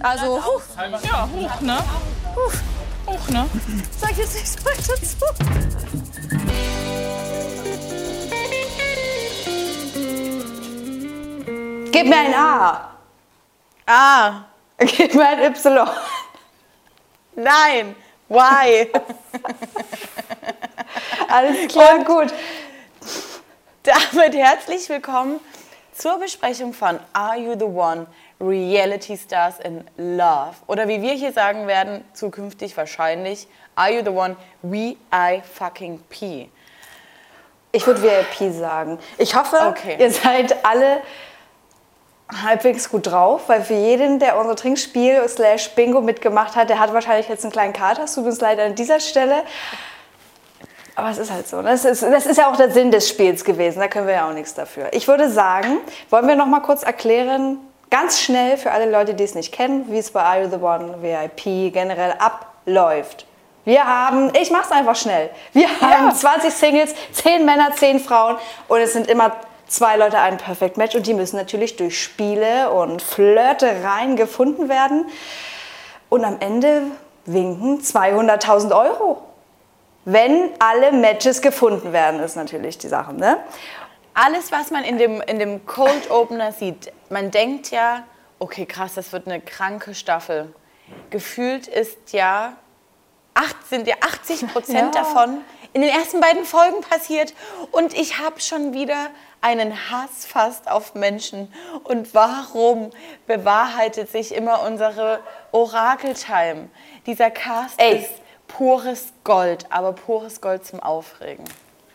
Also, huh, Ja, hoch, ne? Hoch, ne? sag jetzt nichts weiter zu. Gib mir ein A. Ah, Gib mir ein Y. nein. Why? Alles klar, gut. Damit herzlich willkommen zur Besprechung von Are You the One? Reality Stars in Love. Oder wie wir hier sagen werden, zukünftig wahrscheinlich, Are You the One? We I fucking P. Ich würde VIP sagen. Ich hoffe, Okay. ihr seid alle halbwegs gut drauf, weil für jeden, der unser Trinkspiel slash Bingo mitgemacht hat, der hat wahrscheinlich jetzt einen kleinen Kater. Es tut uns leid an dieser Stelle. Aber es ist halt so. ne? Das ist, das ist ja auch der Sinn des Spiels gewesen. Da können wir ja auch nichts dafür. Ich würde sagen, wollen wir noch mal kurz erklären, ganz schnell für alle Leute, die es nicht kennen, wie es bei Are You the One VIP generell abläuft. Wir haben, ich mach's einfach schnell. Wir haben 20 Singles, 10 Männer, 10 Frauen und es sind immer zwei Leute ein Perfect Match und die müssen natürlich durch Spiele und Flirtereien gefunden werden. Und am Ende winken 200.000 Euro. Wenn alle Matches gefunden werden, ist natürlich die Sache, ne? Alles, was man in dem, in dem Cold Opener sieht, man denkt ja, okay, krass, das wird eine kranke Staffel. Gefühlt ist ja, acht, sind ja 80 Prozent Ja. davon in den ersten beiden Folgen passiert. Und ich habe schon wieder einen Hass fast auf Menschen. Und warum bewahrheitet sich immer unsere Orakeltime? Dieser Cast Ey. ist pures Gold, aber pures Gold zum Aufregen.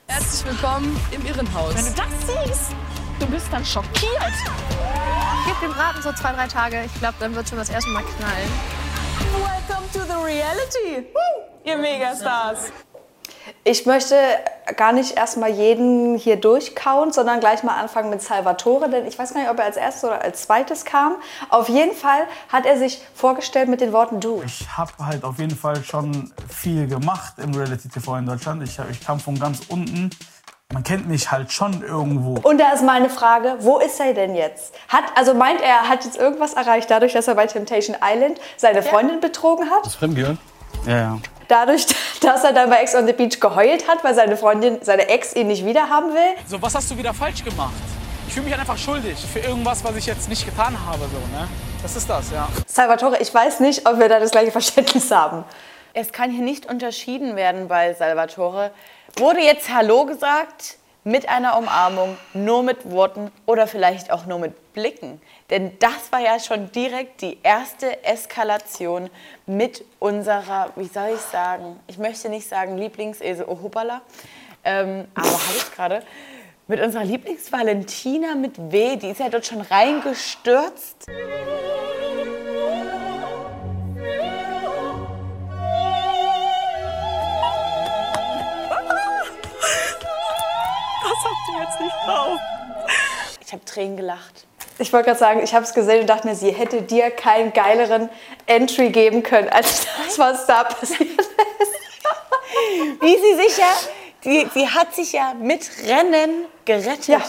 Herzlich willkommen im Irrenhaus. Wenn du das siehst, du bist dann schockiert. Gib dem Braten so zwei, drei Tage. Ich glaube, dann wird schon das erste Mal knallen. Welcome to the reality, Woo, ihr Megastars. Ich möchte gar nicht erstmal jeden hier durchkauen, sondern gleich mal anfangen mit Salvatore, denn ich weiß gar nicht, ob er als erstes oder als zweites kam. Auf jeden Fall hat er sich vorgestellt mit den Worten Du. Ich habe halt auf jeden Fall schon viel gemacht im Reality TV in Deutschland. Ich, hab, ich kam von ganz unten. Man kennt mich halt schon irgendwo. Und da ist meine Frage, wo ist er denn jetzt? Hat, also meint er, er hat jetzt irgendwas erreicht, dadurch, dass er bei Temptation Island seine Freundin betrogen hat? Fremdgehört? Ja, ja. Dadurch, dass er dann bei Ex on the Beach geheult hat, weil seine Freundin, seine Ex ihn nicht wiederhaben will? So, was hast du wieder falsch gemacht? Ich fühle mich einfach schuldig für irgendwas, was ich jetzt nicht getan habe. So, ne? Das ist das, ja. Salvatore, ich weiß nicht, ob wir da das gleiche Verständnis haben. Es kann hier nicht unterschieden werden bei Salvatore. Wurde jetzt Hallo gesagt mit einer Umarmung, nur mit Worten oder vielleicht auch nur mit Blicken? Denn das war ja schon direkt die erste Eskalation mit unserer, wie soll ich sagen, ich möchte nicht sagen Lieblingsesel, oh hoppala, ähm, aber habe ich gerade, mit unserer Lieblingsvalentina mit W, die ist ja dort schon reingestürzt. Ich habe Tränen gelacht. Ich wollte gerade sagen, ich habe es gesehen und dachte mir, sie hätte dir keinen geileren Entry geben können, als das, was da passiert ist. wie sie sich ja, die, sie hat sich ja mit Rennen gerettet. Ja.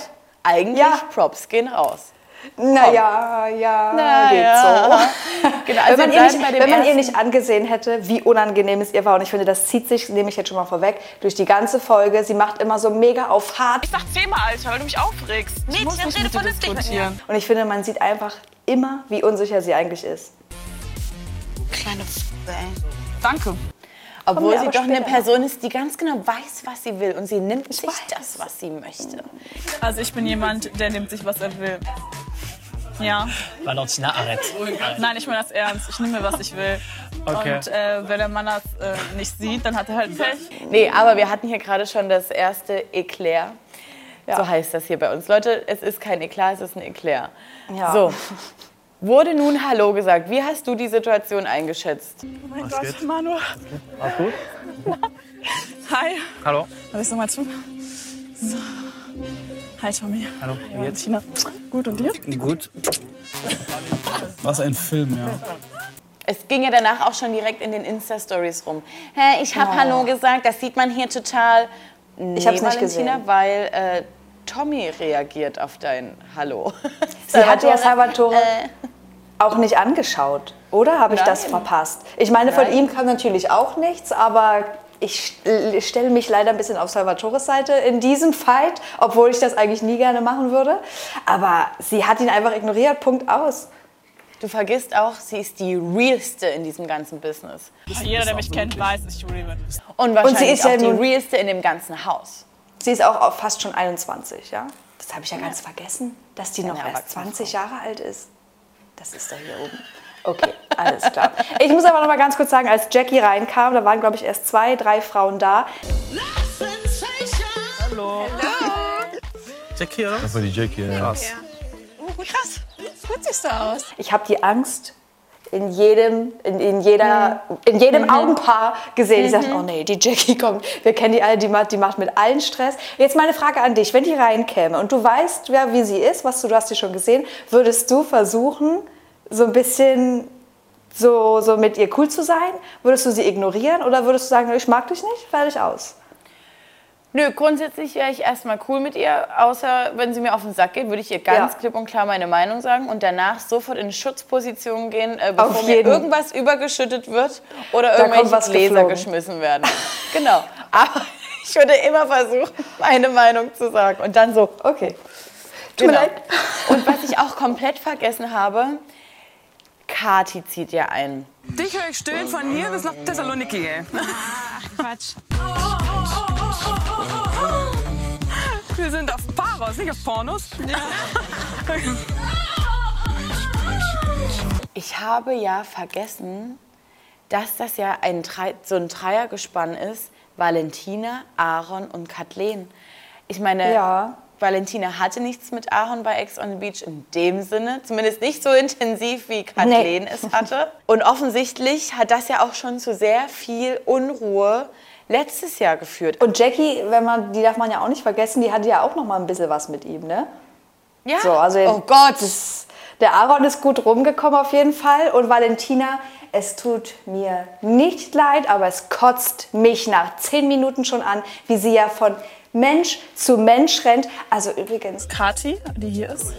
Eigentlich Ja. Props gehen raus. Naja, ja, Na geht ja. so. Genau, also wenn man, ihr nicht, bei dem wenn man ihr nicht angesehen hätte, wie unangenehm es ihr war, und ich finde, das zieht sich, nehme ich jetzt schon mal vorweg, durch die ganze Folge. Sie macht immer so mega auf hart. Ich sag zehnmal, Alter, weil du mich aufregst. ich muss nicht mit dir diskutieren. Und ich finde, man sieht einfach immer, wie unsicher sie eigentlich ist. Kleine F ey. Danke. Obwohl sie doch eine Person ist, die ganz genau weiß, was sie will. Und sie nimmt sich das, was sie möchte. Also ich bin jemand, der nimmt sich, was er will. Ja. Valentina, arrête. Nein, ich meine das ernst. Ich nehme mir, was ich will. Okay. Und äh, wenn der Mann das äh, nicht sieht, dann hat er halt Pech. Nee, aber wir hatten hier gerade schon das erste Eclair. So heißt das hier bei uns. Leute, es ist kein Eklat, es ist ein Eclair. Ja. So. Wurde nun Hallo gesagt. Wie hast du die Situation eingeschätzt? Oh mein Gott, Manu. Alles gut? Hi. Hallo? Darf ich nochmal zu? So. Hi, Tommy. Hallo, wie geht's? Tina. Gut, und dir? Gut. Was ein Film, ja. Es ging ja danach auch schon direkt in den Insta-Stories rum. Hä, ich habe Hallo gesagt, das sieht man hier total. Nee, Ich hab's nicht Valentina, gesehen. weil äh, Tommy reagiert auf dein Hallo. Sie hat ja Salvatore Äh, auch nicht angeschaut. Oder habe ich das Nein. verpasst? Ich meine, von Nein. ihm kam natürlich auch nichts, aber ich st- stelle mich leider ein bisschen auf Salvatores Seite in diesem Fight, obwohl ich das eigentlich nie gerne machen würde. Aber sie hat ihn einfach ignoriert, Punkt aus. Du vergisst auch, sie ist die realste in diesem ganzen Business. Jeder, der mich kennt, weiß, dass ich real bin. Und wahrscheinlich ist ja auch die nun- realste in dem ganzen Haus. Sie ist auch fast schon 21, ja? Das habe ich ja ganz vergessen, dass die noch Eine erst erwachsene 20 Jahre alt ist. Das ist doch hier oben. Okay, alles klar. Ich muss aber noch mal ganz kurz sagen, als Jackie reinkam, da waren, glaube ich, erst zwei, drei Frauen da. Jackie, oder? Das war die Jackie, ja. Krass. Krass. Gut siehst du aus. Ich habe die Angst in jedem, in, in jeder, in jedem Augenpaar gesehen. Ich sagte, oh nee, die Jackie kommt. Wir kennen die alle, die macht, die macht mit allen Stress. Jetzt meine Frage an dich, wenn die reinkäme und du weißt, wer, wie sie ist, was du, du hast sie schon gesehen, würdest du versuchen, so ein bisschen so, so mit ihr cool zu sein? Würdest du sie ignorieren oder würdest du sagen, ich mag dich nicht, fertig aus? Nö, grundsätzlich wäre ich erstmal cool mit ihr, außer wenn sie mir auf den Sack geht, würde ich ihr ganz Ja. klipp und klar meine Meinung sagen und danach sofort in Schutzposition gehen, äh, bevor mir irgendwas übergeschüttet wird oder Da irgendwelche was Gläser geflogen. geschmissen werden. genau. Aber ich würde immer versuchen, meine Meinung zu sagen und dann so, Okay. Tut Genau. mir leid. Und was ich auch komplett vergessen habe, Kati zieht ja ein. Dich höre ich stöhnen von hier bis nach Thessaloniki, ey. Quatsch. Wir sind auf Paros, nicht auf Pornos. Ich habe ja vergessen, dass das ja ein Drei, so ein Dreiergespann ist. Valentina, Aaron und Kathleen. Ich meine, Ja. Valentina hatte nichts mit Aaron bei Ex on the Beach in dem Sinne. Zumindest nicht so intensiv, wie Kathleen es hatte. Und offensichtlich hat das ja auch schon zu sehr viel Unruhe letztes Jahr geführt. Und Jackie, wenn man, die darf man ja auch nicht vergessen, die hatte ja auch noch mal ein bisschen was mit ihm, ne? ja? So, also oh Gott. Das, der Aaron ist gut rumgekommen auf jeden Fall. Und Valentina, es tut mir nicht leid, aber es kotzt mich nach zehn Minuten schon an, wie sie ja von Mensch zu Mensch rennt. Also übrigens, Kati, die hier ist,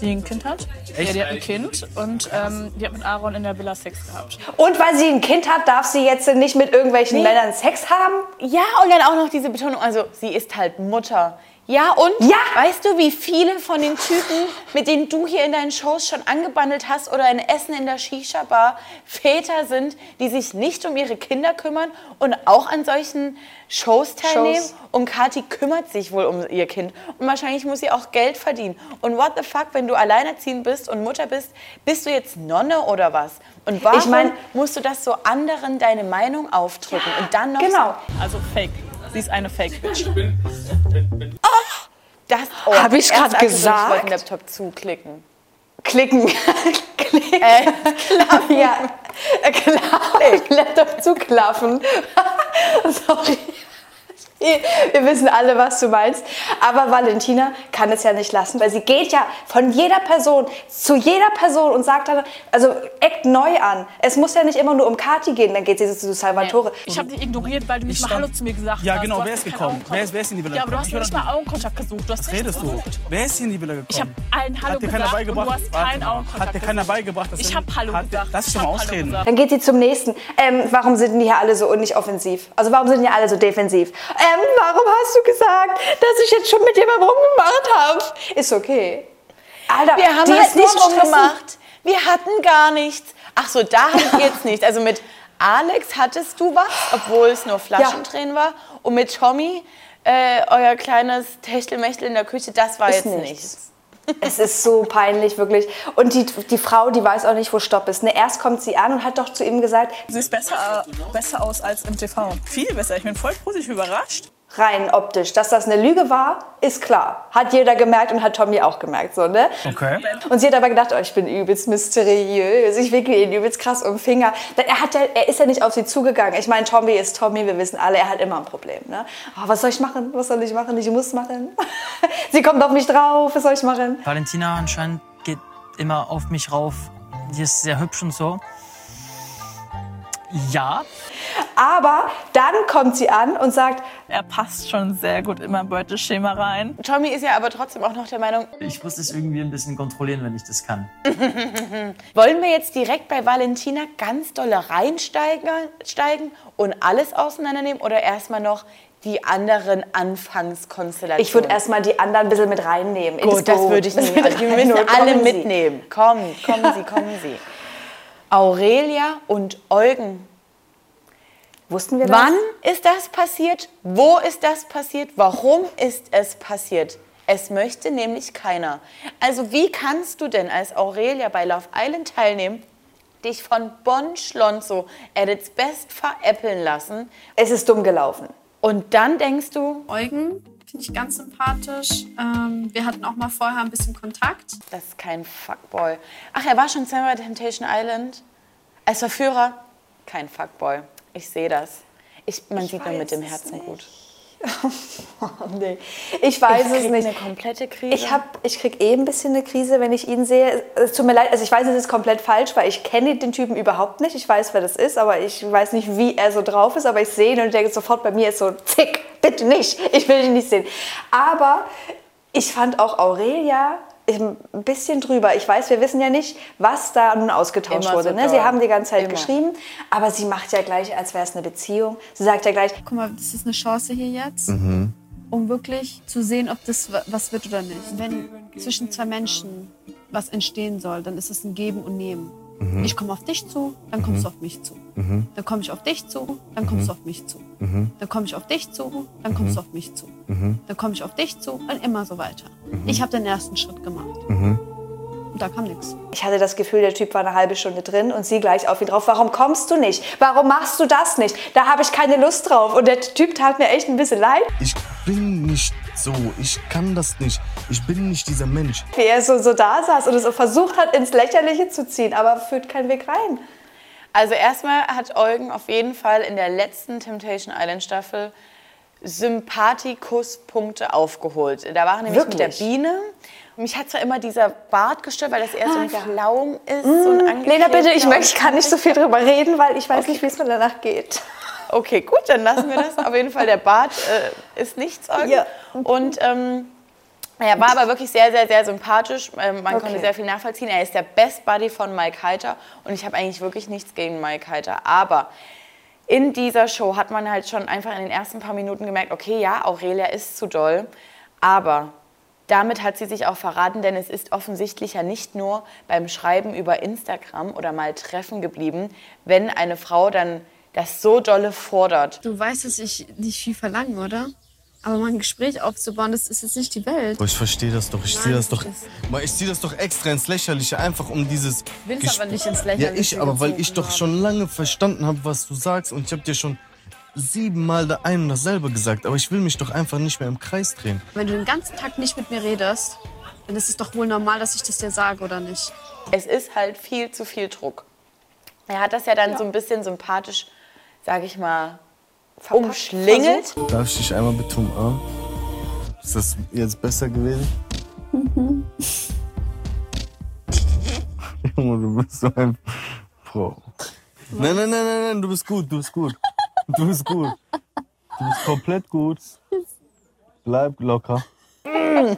die ein Kind hat. Ja, die hat ein Kind und ähm, die hat mit Aaron in der Villa Sex gehabt. und weil sie ein Kind hat, darf sie jetzt nicht mit irgendwelchen Männern Sex haben? Ja, und dann auch noch diese Betonung, also sie ist halt Mutter. Ja, und Ja. weißt du, wie viele von den Typen, mit denen du hier in deinen Shows schon angebandelt hast oder in Essen in der Shisha-Bar, Väter sind, die sich nicht um ihre Kinder kümmern und auch an solchen Shows teilnehmen? Shows. Und Kathi kümmert sich wohl um ihr Kind. Und wahrscheinlich muss sie auch Geld verdienen. Und what the fuck, wenn du alleinerziehend bist und Mutter bist, bist du jetzt Nonne oder was? Und warum Ich mein- musst du das so anderen deine Meinung aufdrücken und dann noch Genau. Also fake. Sie ist eine Fake-Bitch. Das oh, Hab ich's erst grad als ich gesagt? wollte den Laptop zuklicken. Klicken. Klicken. Äh, Ja, äh, klappen. Laptop zuklappen. Sorry. Wir wissen alle, was du meinst. Aber Valentina kann es ja nicht lassen, weil sie geht ja von jeder Person zu jeder Person und sagt dann, also eckt neu an. Es muss ja nicht immer nur um Kati gehen, dann geht sie zu Salvatore. Ich habe dich ignoriert, weil du nicht Ich mal stand- Hallo zu mir gesagt Ja, hast. genau, Du wer ist gekommen? Wer ist- wer ist in die Villa Ja, aber du gekommen? hast nicht mal Augenkontakt gesucht. Du hast redest du? Wer ist hier in die Villa gekommen? Ich habe allen Hallo Hat dir keiner gesagt und du hast keinen. Augenkontakt Hat dir keiner beigebracht, dass Ich habe Hallo Hat- gesagt. lass dich Ich doch mal ausreden. Dann geht sie zum nächsten. Ähm, warum sind die hier alle so nicht offensiv? Also warum sind die alle so defensiv? Ähm, warum hast du gesagt, dass ich jetzt schon mit jemandem rumgemacht habe? Ist okay. Alter, wir haben halt nicht rumgemacht. Wir hatten gar nichts. Ach so, da hattet ihr jetzt nichts. Also mit Alex hattest du was, obwohl es nur Flaschentränen war. Und mit Tommy, äh, euer kleines Techtelmechtel in der Küche, das war Ist jetzt nichts. nichts. Es ist so peinlich, wirklich. Und die, die Frau, die weiß auch nicht, wo Stopp ist. Ne, erst kommt sie an und hat doch zu ihm gesagt, Sie ist besser, besser aus als im TV. Viel besser. Ich bin voll positiv überrascht. Rein optisch, dass das eine Lüge war, ist klar. Hat jeder gemerkt und hat Tommy auch gemerkt, so, ne? Okay. Und sie hat aber gedacht, oh, ich bin übelst mysteriös, ich wickel ihn übelst krass um den Finger. Er, hat ja, er ist ja nicht auf sie zugegangen. Ich meine, Tommy ist Tommy, wir wissen alle, er hat immer ein Problem. Ne? Oh, was soll ich machen? Was soll ich machen? Ich muss machen. sie kommt auf mich drauf, was soll ich machen? Valentina anscheinend geht immer auf mich rauf. Die ist sehr hübsch und so. Ja, Aber dann kommt sie an und sagt, Er passt schon sehr gut in mein Beuteschema rein. Tommy ist ja aber trotzdem auch noch der Meinung, ich muss es irgendwie ein bisschen kontrollieren, wenn ich das kann. wollen wir jetzt direkt bei Valentina ganz dolle reinsteigen steigen und alles auseinandernehmen oder erstmal noch die anderen Anfangskonstellationen? ich würde erstmal die anderen ein bisschen mit reinnehmen. Gut, das würde ich nicht. Also, die müssen reinholen. alle mitnehmen. Kommen, kommen Sie, kommen Sie. Aurelia und Eugen. Wussten wir das? Wann ist das passiert? Wo ist das passiert? Warum ist es passiert? Es möchte nämlich keiner. Also wie kannst du denn als Aurelia bei Love Island teilnehmen, dich von Bon Schlonzo at its best veräppeln lassen Es ist dumm gelaufen. und dann denkst du, Eugen finde ich ganz sympathisch. Ähm, wir hatten auch mal vorher ein bisschen Kontakt. das ist kein Fuckboy. Ach, er war schon zweimal bei Temptation Island. Als Verführer, kein Fuckboy. Ich sehe das. Ich, man sieht nur mit dem Herzen gut. Nee. Ich weiß Ich es krieg nicht. eine komplette Krise. Ich, hab, ich krieg eh ein bisschen eine Krise, wenn ich ihn sehe. Es tut mir leid, also ich weiß, es ist komplett falsch, weil ich kenne den Typen überhaupt nicht. Ich weiß, wer das ist, aber ich weiß nicht, wie er so drauf ist. Aber ich sehe ihn und denke sofort, bei mir ist so, zick, bitte nicht. Ich will ihn nicht sehen. Aber ich fand auch Aurelia ein bisschen drüber. Ich weiß, wir wissen ja nicht, was da nun ausgetauscht Immer wurde. so ne? Sie haben die ganze Zeit Immer. geschrieben, aber sie macht ja gleich, als wäre es eine Beziehung. Sie sagt ja gleich, Guck mal, das ist eine Chance hier jetzt, um wirklich zu sehen, ob das wa- was wird oder nicht. Wenn zwischen zwei Menschen was entstehen soll, dann ist es ein Geben und Nehmen. Ich komme auf dich zu, dann kommst du auf mich zu. Dann komme ich auf dich zu, dann kommst du auf mich zu. Dann komme ich auf dich zu, dann kommst du auf mich zu. Dann komme ich auf dich zu und immer so weiter. Ich habe den ersten Schritt gemacht. Und da kam nichts. Ich hatte das Gefühl, der Typ war eine halbe Stunde drin und sie gleich auf ihn drauf. Warum kommst du nicht? Warum machst du das nicht? Da habe ich keine Lust drauf. Und der Typ tat mir echt ein bisschen leid, Ich bin nicht so. Ich kann das nicht. Ich bin nicht dieser Mensch. wie er so, so da saß und es so versucht hat, ins Lächerliche zu ziehen. Aber führt keinen Weg rein. Also erstmal hat Eugen auf jeden Fall in der letzten Temptation Island Staffel Sympathikuspunkte aufgeholt. Da war er nämlich mit der Wirklich? Biene. Und mich hat zwar immer dieser Bart gestört, weil das eher so ein Klaum ist. so ein Lena, bitte, ich, möchte, ich kann nicht so viel drüber reden, weil ich weiß nicht, wie es mir danach geht. Okay, gut, dann lassen wir das. Auf jeden Fall, der Bart äh, ist nichts. Ja. Und ähm, er war aber wirklich sehr, sehr, sehr sympathisch. Ähm, man konnte Okay. sehr viel nachvollziehen. Er ist der Best Buddy von Mike Heiter. Und ich habe eigentlich wirklich nichts gegen Mike Heiter. Aber in dieser Show hat man halt schon einfach in den ersten paar Minuten gemerkt, okay, ja, Aurelia ist zu doll. Aber damit hat sie sich auch verraten, denn es ist offensichtlich ja nicht nur beim Schreiben über Instagram oder mal Treffen geblieben, wenn eine Frau dann das so dolle fordert. Du weißt, dass ich nicht viel verlange, oder? Aber mal ein Gespräch aufzubauen, das ist jetzt nicht die Welt. Boah, ich verstehe das doch. Ich ziehe das doch. Boah, Ich ziehe das doch extra ins Lächerliche, einfach um dieses. willst Gesp- aber nicht ins Ja, Lächerliche ich, aber weil ich doch schon lange verstanden habe, was du sagst. Und ich habe dir schon siebenmal da ein und dasselbe gesagt. Aber ich will mich doch einfach nicht mehr im Kreis drehen. Wenn du den ganzen Tag nicht mit mir redest, dann ist es doch wohl normal, dass ich das dir sage, oder nicht? Es ist halt viel zu viel Druck. Er hat das ja dann so ein bisschen sympathisch, sage ich mal, umschlingelt. Darf ich dich einmal bitte umarmen? Ist das jetzt besser gewesen? Junge, du bist so ein Pro. Nein, nein, nein, nein, nein, du bist gut, du bist gut. Du bist gut. Du bist komplett gut. Bleib locker. Ey,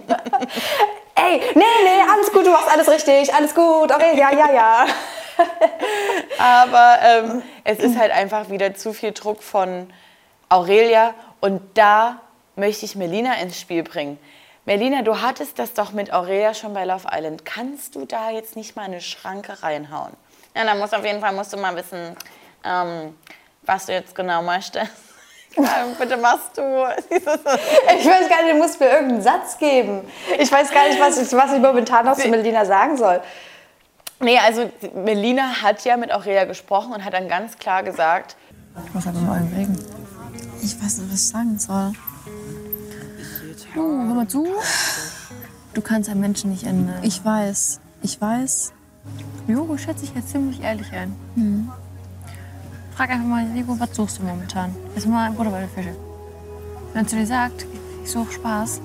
nee, nee, alles gut, du machst alles richtig, alles gut. Okay, ja, ja, ja. Aber ähm, es ist halt einfach wieder zu viel Druck von Aurelia. Und da möchte ich Melina ins Spiel bringen. Melina, du hattest das doch mit Aurelia schon bei Love Island. Kannst du da jetzt nicht mal eine Schranke reinhauen? Ja, dann musst du auf jeden Fall musst du mal wissen, ähm, was du jetzt genau möchtest. Bitte machst du. Ich weiß gar nicht, du musst mir irgendeinen Satz geben. Ich weiß gar nicht, was ich, was ich momentan noch zu Melina sagen soll. Nee, also Melina hat ja mit Aurelia gesprochen und hat dann ganz klar gesagt, Ich muss einfach mal überlegen. Ich weiß nicht, was ich sagen soll. Du, hör mal zu. Du kannst einen Menschen nicht ändern. Ich weiß, ich weiß. Jogo schätze ich jetzt ziemlich ehrlich ein. Frag einfach mal, Nico, was suchst du momentan? Erstmal Butter bei den Fische. Wenn er zu dir sagt, ich suche Spaß,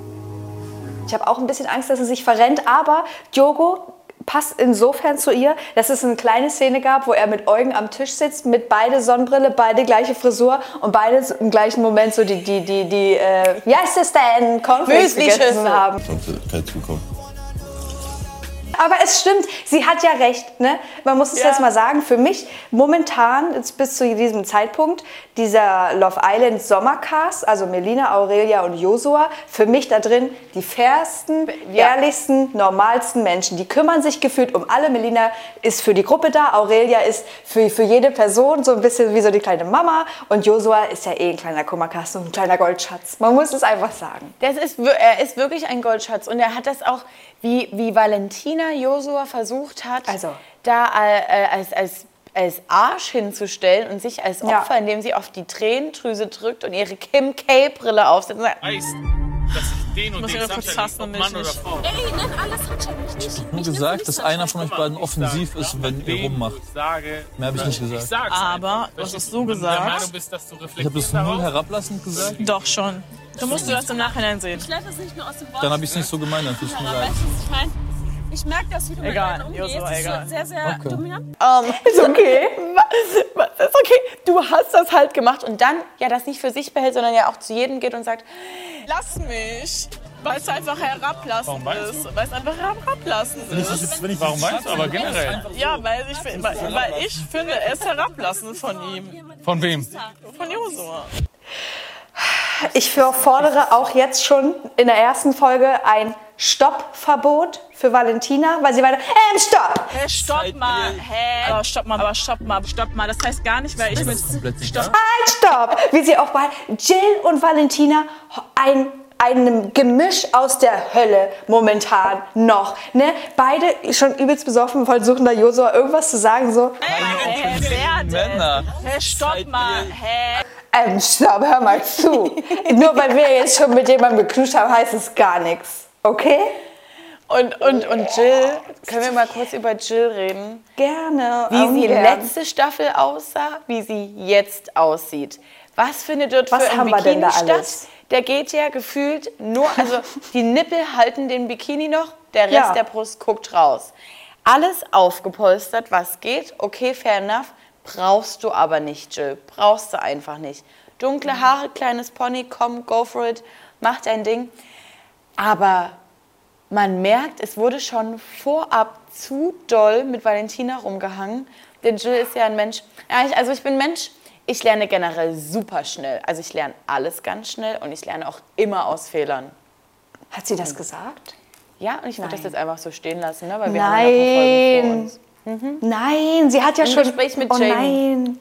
Ich habe auch ein bisschen Angst, dass sie sich verrennt, aber Diogo passt insofern zu ihr, dass es eine kleine Szene gab, wo er mit Eugen am Tisch sitzt, mit beide Sonnenbrille, beide gleiche Frisur und beide im gleichen Moment so die, die, die, die äh, wie heißt es denn, Cornflakes gegessen haben. Konnte kein zukommen. Aber es stimmt, sie hat ja recht. Ne? Man muss es Ja. jetzt mal sagen, für mich momentan, jetzt bis zu diesem Zeitpunkt, dieser Love Island Sommercast, also Melina, Aurelia und Josua, für mich da drin die fairsten, Ja. ehrlichsten, normalsten Menschen. Die kümmern sich gefühlt um alle. Melina ist für die Gruppe da, Aurelia ist für, für jede Person so ein bisschen wie so die kleine Mama und Josua ist ja eh ein kleiner Kummerkasten und ein kleiner Goldschatz. Man muss es einfach sagen. Das ist, er ist wirklich ein Goldschatz. Und er hat das auch, wie, wie Valentina Josua versucht hat, Also. da äh, als, als, als Arsch hinzustellen und sich als Ja. Opfer, indem sie auf die Tränendrüse drückt und ihre Kim K-Brille aufsetzt. und sagt, Heißt, dass ich den und Muss den ich Samstag fassen, nicht, ob damit Mann ich oder nicht- Frau. nur gesagt, dass einer von euch beiden offensiv ist, wenn ihr rummacht. Ich sage, Mehr habe ich nicht ich gesagt. sag's Aber, du hast es so gesagt. Bist, dass du Ich habe null darauf, herablassend gesagt. Doch schon. Du musst du das im Nachhinein sehen. Ich lerne das nicht nur aus dem Wort. Dann habe ich es nicht so gemeint, dann tut mir leid. Weißt du, was ich meine? Ich merke das, wie du Egal, mit Leuten umgehst. Joshua, Das ist egal. schon sehr, sehr Okay. dominant. Ist okay. Ist okay. Du hast das halt gemacht und dann ja das nicht für sich behält, sondern ja auch zu jedem geht und sagt, Lass mich. Weil es einfach meinst ist. Weil es einfach herablassend ist. Warum meinst du? Aber generell. Ja, weil ich, weil, weil ich finde es herablassend von ihm. Von wem? Von Josua. Ich fordere auch jetzt schon in der ersten Folge ein Stoppverbot für Valentina, weil sie weiter, ähm, stopp! Hä, stopp mal. Hä? Aber stopp mal, aber stopp mal, stopp mal. Das heißt gar nicht, weil ich mit. Stopp. Halt, stopp! Wie sie auch bei Jill und Valentina ein einem Gemisch aus der Hölle momentan noch. Ne? Beide schon übelst besoffen, versuchen da Josua irgendwas zu sagen, so, Hä, wer denn? Männer. Hä, stopp mal. Hä? Ähm, stopp, hör mal zu. Nur weil wir jetzt schon mit jemandem geknuscht haben, heißt es gar nichts. Okay? und, und, und Jill, können wir mal kurz über Jill reden? Gerne. Wie sie ungern. letzte Staffel aussah, wie sie jetzt aussieht. Was findet dort Was für ein Bikini statt? Der geht ja gefühlt nur, also die Nippel halten den Bikini noch, der Rest Ja. der Brust guckt raus. Alles aufgepolstert, was geht, okay, fair enough, brauchst du aber nicht, Jill. Brauchst du einfach nicht. Dunkle Haare, kleines Pony, komm, go for it, mach dein Ding. Aber man merkt, es wurde schon vorab zu doll mit Valentina rumgehangen. Denn Jill ist ja ein Mensch. Ja, ich, also ich bin Mensch, ich lerne generell super schnell. Also ich lerne alles ganz schnell und ich lerne auch immer aus Fehlern. Hat sie das gesagt? Ja, und ich würde das Nein. jetzt einfach so stehen lassen, ne? weil wir haben ja noch eine Folge vor Nein. Uns. Nein, sie hat ja Im schon. Gespräch mit oh Jamie. nein.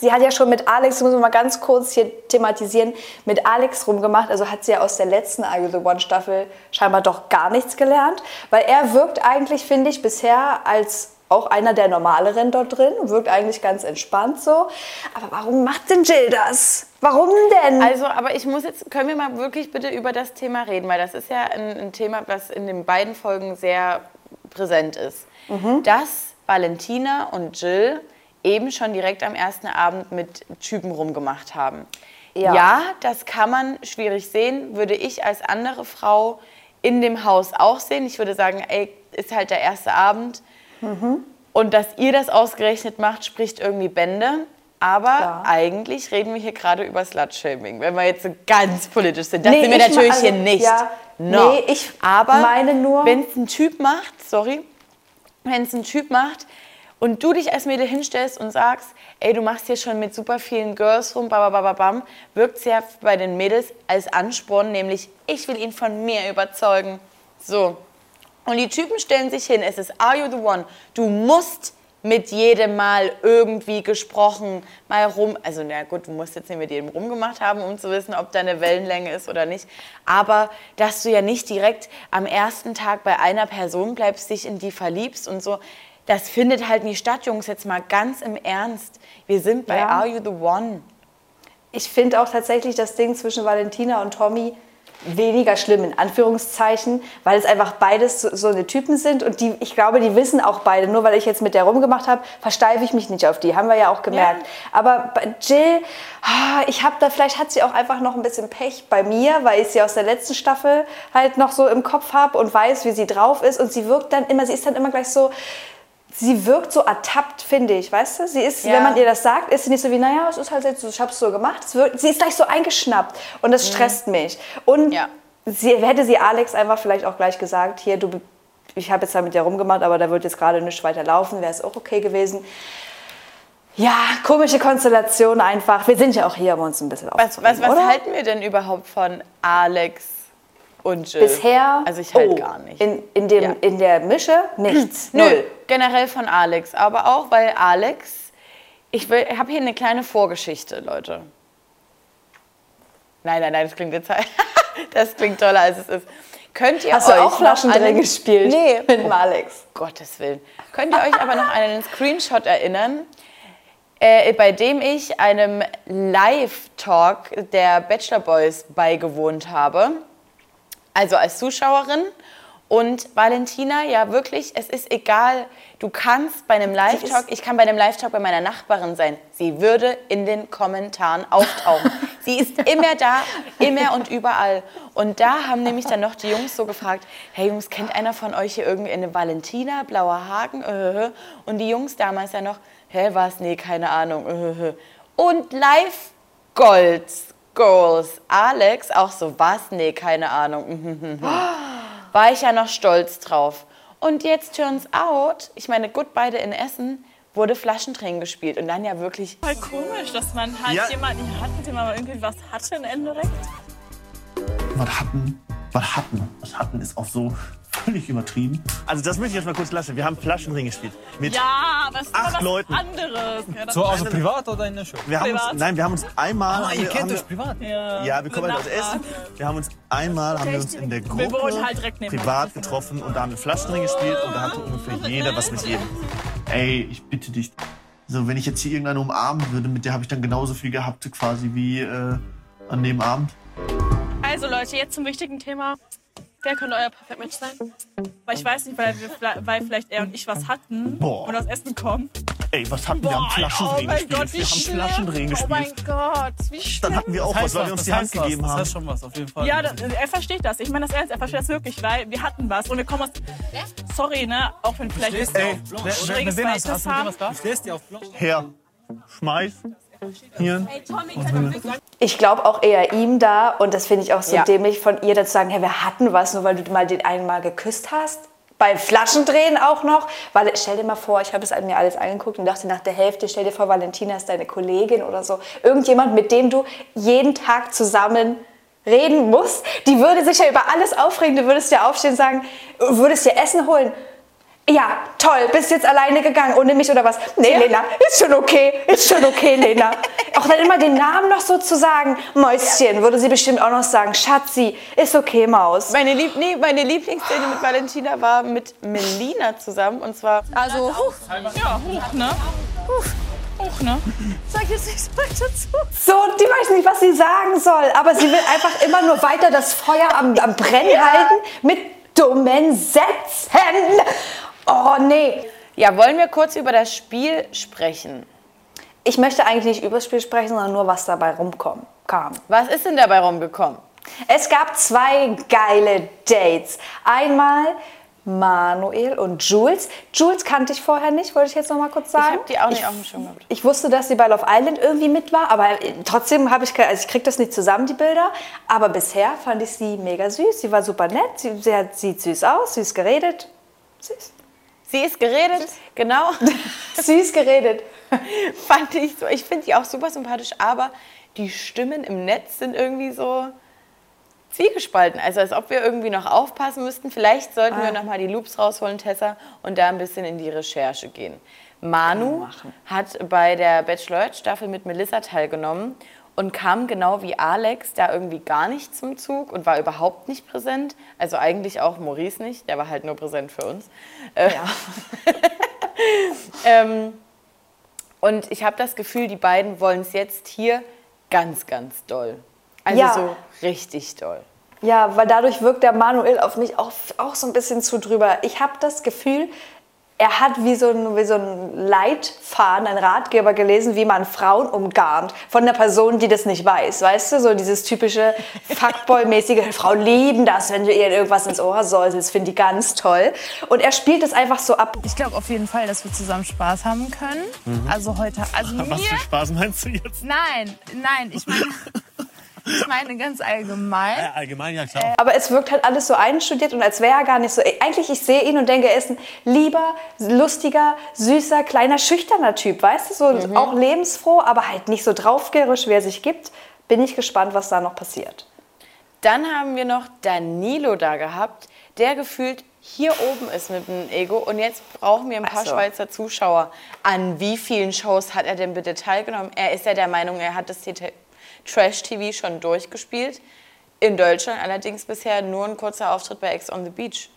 Sie hat ja schon mit Alex, muss man mal ganz kurz hier thematisieren, mit Alex rumgemacht. Also hat sie ja aus der letzten Are You the One Staffel scheinbar doch gar nichts gelernt. Weil er wirkt eigentlich, finde ich, bisher als auch einer der normaleren dort drin. Wirkt eigentlich ganz entspannt so. Aber warum macht denn Jill das? Warum denn? Also, aber ich muss jetzt, können wir mal wirklich bitte über das Thema reden, weil das ist ja ein, ein Thema, was in den beiden Folgen sehr präsent ist. Dass Valentina und Jill eben schon direkt am ersten Abend mit Typen rumgemacht haben. Ja. ja, das kann man schwierig sehen, würde ich als andere Frau in dem Haus auch sehen. Ich würde sagen, ey, ist halt der erste Abend. Und dass ihr das ausgerechnet macht, spricht irgendwie Bände. Aber Ja. eigentlich reden wir hier gerade über Slutshaming, wenn wir jetzt so ganz politisch sind. Das Nee, sind wir ich natürlich ma- hier also, nicht. ja, No. nee, ich Aber meine nur- wenn es ein Typ macht, sorry, wenn es ein Typ macht und du dich als Mädel hinstellst und sagst, ey, du machst hier schon mit super vielen Girls rum, babababam, wirkt es ja bei den Mädels als Ansporn, nämlich ich will ihn von mir überzeugen. So. Und die Typen stellen sich hin, es ist Are You the One? Du musst mit jedem Mal irgendwie gesprochen, mal rum. Also, na gut, du musst jetzt nicht mit jedem rumgemacht haben, um zu wissen, ob da eine Wellenlänge ist oder nicht. Aber dass du ja nicht direkt am ersten Tag bei einer Person bleibst, dich in die verliebst und so, das findet halt nicht statt, Jungs. Jetzt mal ganz im Ernst. Wir sind bei Ja. Are You the One? Ich finde auch tatsächlich das Ding zwischen Valentina und Tommy weniger schlimm in Anführungszeichen, weil es einfach beides so, so eine Typen sind und die, ich glaube, die wissen auch beide. Nur weil ich jetzt mit der rumgemacht habe, versteife ich mich nicht auf die. Haben wir ja auch gemerkt. Aber bei Jill, ah, ich habe da, vielleicht hat sie auch einfach noch ein bisschen Pech bei mir, weil ich sie aus der letzten Staffel halt noch so im Kopf habe und weiß, wie sie drauf ist. Und sie wirkt dann immer, sie ist dann immer gleich so, sie wirkt so ertappt, finde ich, weißt du? Sie ist, Ja. wenn man ihr das sagt, ist sie nicht so wie, naja, es ist halt jetzt so, ich hab's so gemacht. Wirkt, sie ist gleich so eingeschnappt und das stresst mich. Und Ja. sie, hätte sie Alex einfach vielleicht auch gleich gesagt, hier, du, ich habe jetzt da mit dir rumgemacht, aber da wird jetzt gerade nichts weiter laufen, wäre es auch okay gewesen. Ja, komische Konstellation einfach. Wir sind ja auch hier, um uns ein bisschen Was, was, aufzuregen, was oder? halten wir denn überhaupt von Alex und Jill? Bisher, Also ich halt oh, gar nicht. In, in, dem, Ja. in der Mische nichts. Nö, Null. generell von Alex. Aber auch, weil Alex, ich, habe hier eine kleine Vorgeschichte, Leute. Nein, nein, nein, das klingt jetzt das klingt toller, als es ist. Könnt ihr Hast du euch auch noch Flaschendrehen einen- gespielt? Nee, Mit dem Alex. Gottes Willen. Könnt ihr euch aber noch an einen Screenshot erinnern, äh, bei dem ich einem Live-Talk der Bachelor Boys beigewohnt habe? Also als Zuschauerin. Und Valentina, ja wirklich, es ist egal. Du kannst bei einem Live-Talk, ich kann bei einem Live-Talk bei meiner Nachbarin sein. Sie würde in den Kommentaren auftauchen. Sie ist immer da, immer und überall. Und da haben nämlich dann noch die Jungs so gefragt, hey Jungs, kennt einer von euch hier irgendeine Valentina, blauer Haken? Äh. Und die Jungs damals ja noch, hä, was? Nee, keine Ahnung. Äh. Und live Golds, Goals. Alex auch so, was? Nee, keine Ahnung. War ich ja noch stolz drauf. Und jetzt turns out, ich meine, Goodbye in Essen wurde Flaschentränen gespielt und dann ja wirklich Voll komisch, dass man halt Ja. jemanden hat, mit dem man irgendwie was hatte im Endeffekt. Was hatten? Was hatten? Was hatten ist auch so völlig übertrieben. Also das möchte ich jetzt mal kurz lassen. Wir haben Flaschenring gespielt. Mit Ja, ist Acht was Leuten. anderes. Ja, das So, also privat oder in der Show? wir haben uns, nein, wir haben uns einmal. Ah, ihr wir, kennt euch privat? ja, Ja, wir kommen halt aus. Essen. Wir haben uns einmal haben wir uns in der Gruppe halt privat getroffen und da haben wir Flaschenring gespielt und da hatte ungefähr jeder was mit jedem. Ey, ich bitte dich. So, wenn ich jetzt hier irgendeine umarmen würde, mit der habe ich dann genauso viel gehabt quasi wie äh, an dem Abend. Also Leute, jetzt zum wichtigen Thema. Wer könnte euer Perfect Match sein? Weil ich weiß nicht, weil, wir, vielleicht- weil vielleicht er und ich was hatten Boah. und aus Essen kommen. Ey, was hatten wir? Wir haben Boah, Flaschendrehen oh mein gespielt. Gott, wie wir haben schlimm. Flaschendrehen Oh mein gespielt. Gott, wie schlimm. Dann hatten wir auch Das was, heißt weil wir was, uns das die Hand was, gegeben das haben. heißt schon was, auf jeden Fall. Ja, das, er versteht das. Ich meine das ernst, er versteht das wirklich, weil wir hatten was und wir kommen aus... Sorry, ne? Auch wenn vielleicht... Du Ey, schräges du Verhältnis du haben. was gehabt? Stehst du auf Blanc? Her, schmeiß, hier. Ich glaube auch eher ihm da und das finde ich auch so Ja. dämlich von ihr, dazu sagen, hey, wir hatten was, nur weil du mal den einen mal geküsst hast. Bei Flaschendrehen auch noch. Weil, stell dir mal vor, ich habe es mir alles angeguckt und dachte nach der Hälfte, stell dir vor, Valentina ist deine Kollegin oder so. Irgendjemand, mit dem du jeden Tag zusammen reden musst. Die würde sich ja über alles aufregen. Du würdest ja aufstehen und sagen, würdest dir Essen holen. Ja, toll, bist jetzt alleine gegangen, ohne mich oder was? Nee, Lena, ist schon okay, ist schon okay, Lena. auch dann immer den Namen noch so zu sagen, Mäuschen, würde sie bestimmt auch noch sagen, Schatzi, ist okay, Maus. Meine, Lieb nee, meine Lieblingsszene mit Valentina war mit Melina zusammen. Und zwar. Also, hoch. Ja, hoch, ne? Hoch, hoch ne? Sag jetzt nichts weiter dazu. So, die weiß nicht, was sie sagen soll, aber sie will einfach immer nur weiter das Feuer am, am Brennen halten mit dummen Sätzen. Oh, nee. Ja, wollen wir kurz über das Spiel sprechen? Ich möchte eigentlich nicht über das Spiel sprechen, sondern nur, was dabei rumkam. Kam. Was ist denn dabei rumgekommen? Es gab zwei geile Dates. Einmal Manuel und Jules. Jules kannte ich vorher nicht, wollte ich jetzt noch mal kurz sagen. Ich habe die auch nicht auf dem Schirm gehabt. Ich wusste, dass sie bei Love Island irgendwie mit war, aber trotzdem habe ich, also ich kriege das nicht zusammen, die Bilder. Aber bisher fand ich sie mega süß. Sie war super nett. Sie, sie hat, sieht süß aus, süß geredet. Süß. Sie ist geredet, genau. Süß geredet. Fand ich so. Ich finde die auch super sympathisch, aber die Stimmen im Netz sind irgendwie so zwiegespalten. Also als ob wir irgendwie noch aufpassen müssten. Vielleicht sollten Ah. wir noch mal die Loops rausholen, Tessa, und da ein bisschen in die Recherche gehen. Manu hat bei der Bachelorette-Staffel mit Melissa teilgenommen und kam genau wie Alex da irgendwie gar nicht zum Zug und war überhaupt nicht präsent. Also eigentlich auch Maurice nicht, der war halt nur präsent für uns. Äh, ähm, und ich habe das Gefühl, die beiden wollen es jetzt hier ganz, ganz doll. Also Ja. so richtig doll. Ja, weil dadurch wirkt der Manuel auf mich auch, auch so ein bisschen zu drüber. Ich habe das Gefühl, er hat wie so, ein, wie so ein Leitfaden, ein Ratgeber gelesen, wie man Frauen umgarnt. Von einer Person, die das nicht weiß. Weißt du, so dieses typische Fuckboy-mäßige, Frauen lieben das, wenn du ihr irgendwas ins Ohr säuselst, finde ich ganz toll. Und er spielt es einfach so ab. Ich glaube auf jeden Fall, dass wir zusammen Spaß haben können. Mhm. Also heute, also mir... Was für Spaß meinst du jetzt? Nein, nein, ich meine, ich meine ganz allgemein. Ja, allgemein, ja klar. Aber es wirkt halt alles so einstudiert und als wäre er gar nicht so. Eigentlich, ich sehe ihn und denke, er ist ein lieber, lustiger, süßer, kleiner, schüchterner Typ, weißt du? So auch lebensfroh, aber halt nicht so draufgärisch, wie er sich gibt. Bin ich gespannt, was da noch passiert. Dann haben wir noch Danilo da gehabt, der gefühlt hier oben ist mit dem Ego. Und jetzt brauchen wir ein paar so. Schweizer Zuschauer. An wie vielen Shows hat er denn bitte teilgenommen? Er ist ja der Meinung, er hat das TT Trash-TV schon durchgespielt. In Deutschland allerdings bisher nur ein kurzer Auftritt bei Ex on the Beach.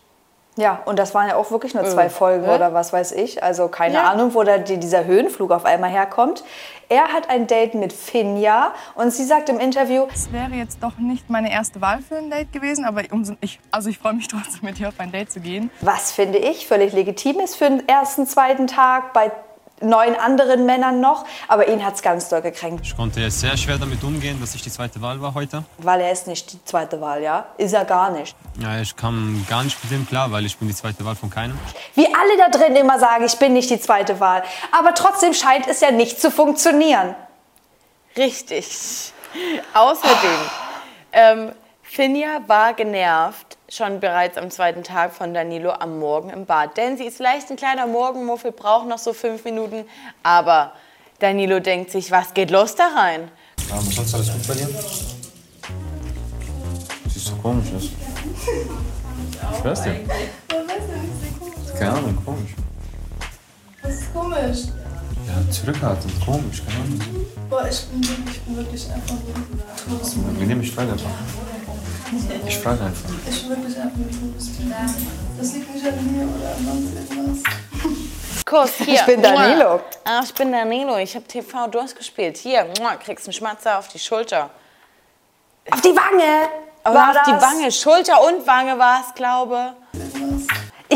Ja, und das waren ja auch wirklich nur zwei Äh, Folgen hä? oder was weiß ich. Also keine Ja. Ahnung, wo da die, dieser Höhenflug auf einmal herkommt. Er hat ein Date mit Finja und sie sagt im Interview, Es wäre jetzt doch nicht meine erste Wahl für ein Date gewesen, aber umso, ich, also ich freue mich trotzdem, mit dir auf ein Date zu gehen. was finde ich völlig legitim ist für den ersten, zweiten Tag bei neun anderen Männern noch. Aber ihn hat es ganz doll gekränkt, Ich konnte sehr schwer damit umgehen, dass ich die zweite Wahl war heute. weil er ist nicht die zweite Wahl, ja? Ist er gar nicht. Ja, ich kam gar nicht mit dem klar, weil ich bin die zweite Wahl von keinem. Wie alle da drin immer sagen, ich bin nicht die zweite Wahl. Aber trotzdem scheint es ja nicht zu funktionieren. Richtig. Außerdem, ähm, Finja war genervt, schon bereits am zweiten Tag von Danilo am Morgen im Bad. Denn sie ist leicht ein kleiner Morgenmuffel, braucht noch so fünf Minuten. Aber Danilo denkt sich, was geht los da rein? Aber sonst alles gut bei dir? Siehst so komisch aus. Ich weiß dir. Keine Ahnung, komisch. Das ist komisch. Ja, zurückhaltend, komisch, keine Ahnung. Boah, ich bin wirklich, ich bin wirklich einfach nur. Wir nehmen, ich frage einfach. Ich frage einfach. Ich bin wirklich einfach nur. Das liegt nicht an mir oder an sonst irgendwas. Kuss, hier. Ich bin Danilo. Ah, ich bin Danilo. Ich habe TV durchgespielt. Hier, kriegst einen Schmatzer auf die Schulter. Auf die Wange! War auf die das? Wange. Schulter und Wange war es, glaube Ich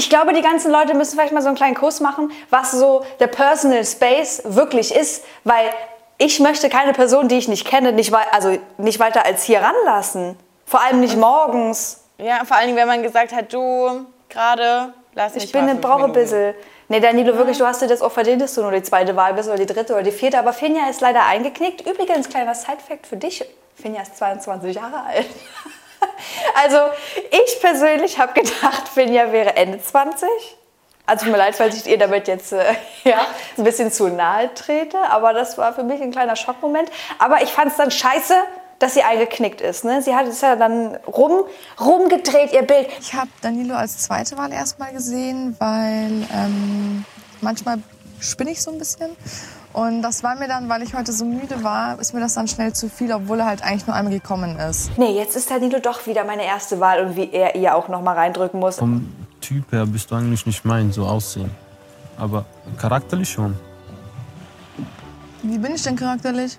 glaube, die ganzen Leute müssen vielleicht mal so einen kleinen Kurs machen, was so der Personal Space wirklich ist, weil ich möchte keine Person, die ich nicht kenne, nicht, also nicht weiter als hier ranlassen. Vor allem nicht morgens. Ja, vor allen Dingen, wenn man gesagt hat, du, gerade, lass mich Ich bin mal brauche ein bisschen. Nee, Danilo, wirklich, du hast dir das auch verdient, dass du nur die zweite Wahl bist oder die dritte oder die vierte. Aber Finja ist leider eingeknickt. Übrigens, kleiner Side-Fact für dich. Finja ist 22 Jahre alt. Also, ich persönlich habe gedacht, Finja wäre Ende 20. Also, tut mir leid, falls ich ihr damit jetzt äh, ja, ein bisschen zu nahe trete. Aber das war für mich ein kleiner Schockmoment. Aber ich fand es dann scheiße, dass sie eingeknickt ist. Ne? Sie hat es ja dann rum, rumgedreht, ihr Bild. Ich habe Danilo als zweite Wahl erstmal gesehen, weil ähm, manchmal spinne ich so ein bisschen. Und das war mir dann, weil ich heute so müde war, ist mir das dann schnell zu viel, obwohl er halt eigentlich nur einmal gekommen ist. Nee, jetzt ist Danilo doch wieder meine erste Wahl und wie er ihr auch noch mal reindrücken muss. Vom Typ her bist du eigentlich nicht mein, so aussehen. Aber charakterlich schon. Wie bin ich denn charakterlich?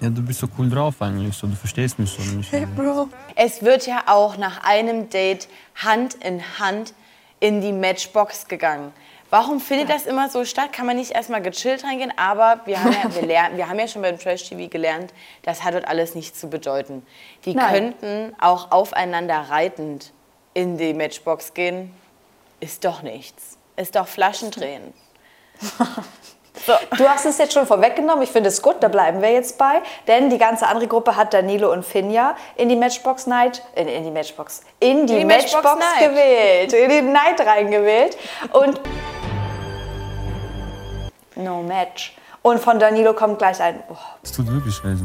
Ja, du bist so cool drauf eigentlich, so, du verstehst mich so nicht. Hey, Bro. Es wird ja auch nach einem Date Hand in Hand in die Matchbox gegangen. Warum findet das immer so statt? Kann man nicht erstmal gechillt reingehen? Aber wir haben ja, wir lernen, wir haben ja schon beim Trash TV gelernt, das hat dort alles nichts zu bedeuten. Die Nein. könnten auch aufeinander reitend in die Matchbox gehen. Ist doch nichts. Ist doch Flaschendrehen. Du hast es jetzt schon vorweggenommen. Ich finde es gut, da bleiben wir jetzt bei. Denn die ganze andere Gruppe hat Danilo und Finja in die Matchbox Night, in, in die Matchbox, in die, In die Matchbox Matchbox, gewählt, in die Night reingewählt. Und no match. Und von Danilo kommt gleich ein, oh, Es tut wirklich weh. so.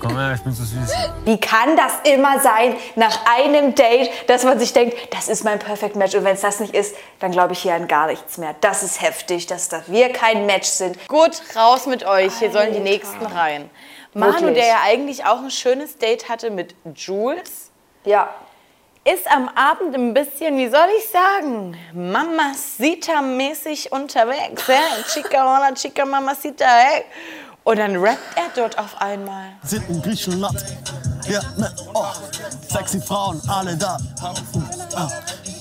Komm her, ich bin so süß. wie kann das immer sein, nach einem Date, dass man sich denkt, das ist mein Perfect Match. Und wenn es das nicht ist, dann glaube ich hier an gar nichts mehr. Das ist heftig, dass, dass wir kein Match sind. Gut, raus mit euch. Hier sollen die nächsten rein. Manu, Wirklich. der ja eigentlich auch ein schönes Date hatte mit Jules, Ja. Ist am Abend ein bisschen, wie soll ich sagen, Mamacita-mäßig unterwegs. Ja? Chica, hola, chica, Mamacita, hey. Und dann rappt er dort auf einmal. Sind in Griechenland. Ja, ne, oh, sexy Frauen, alle da. Ah.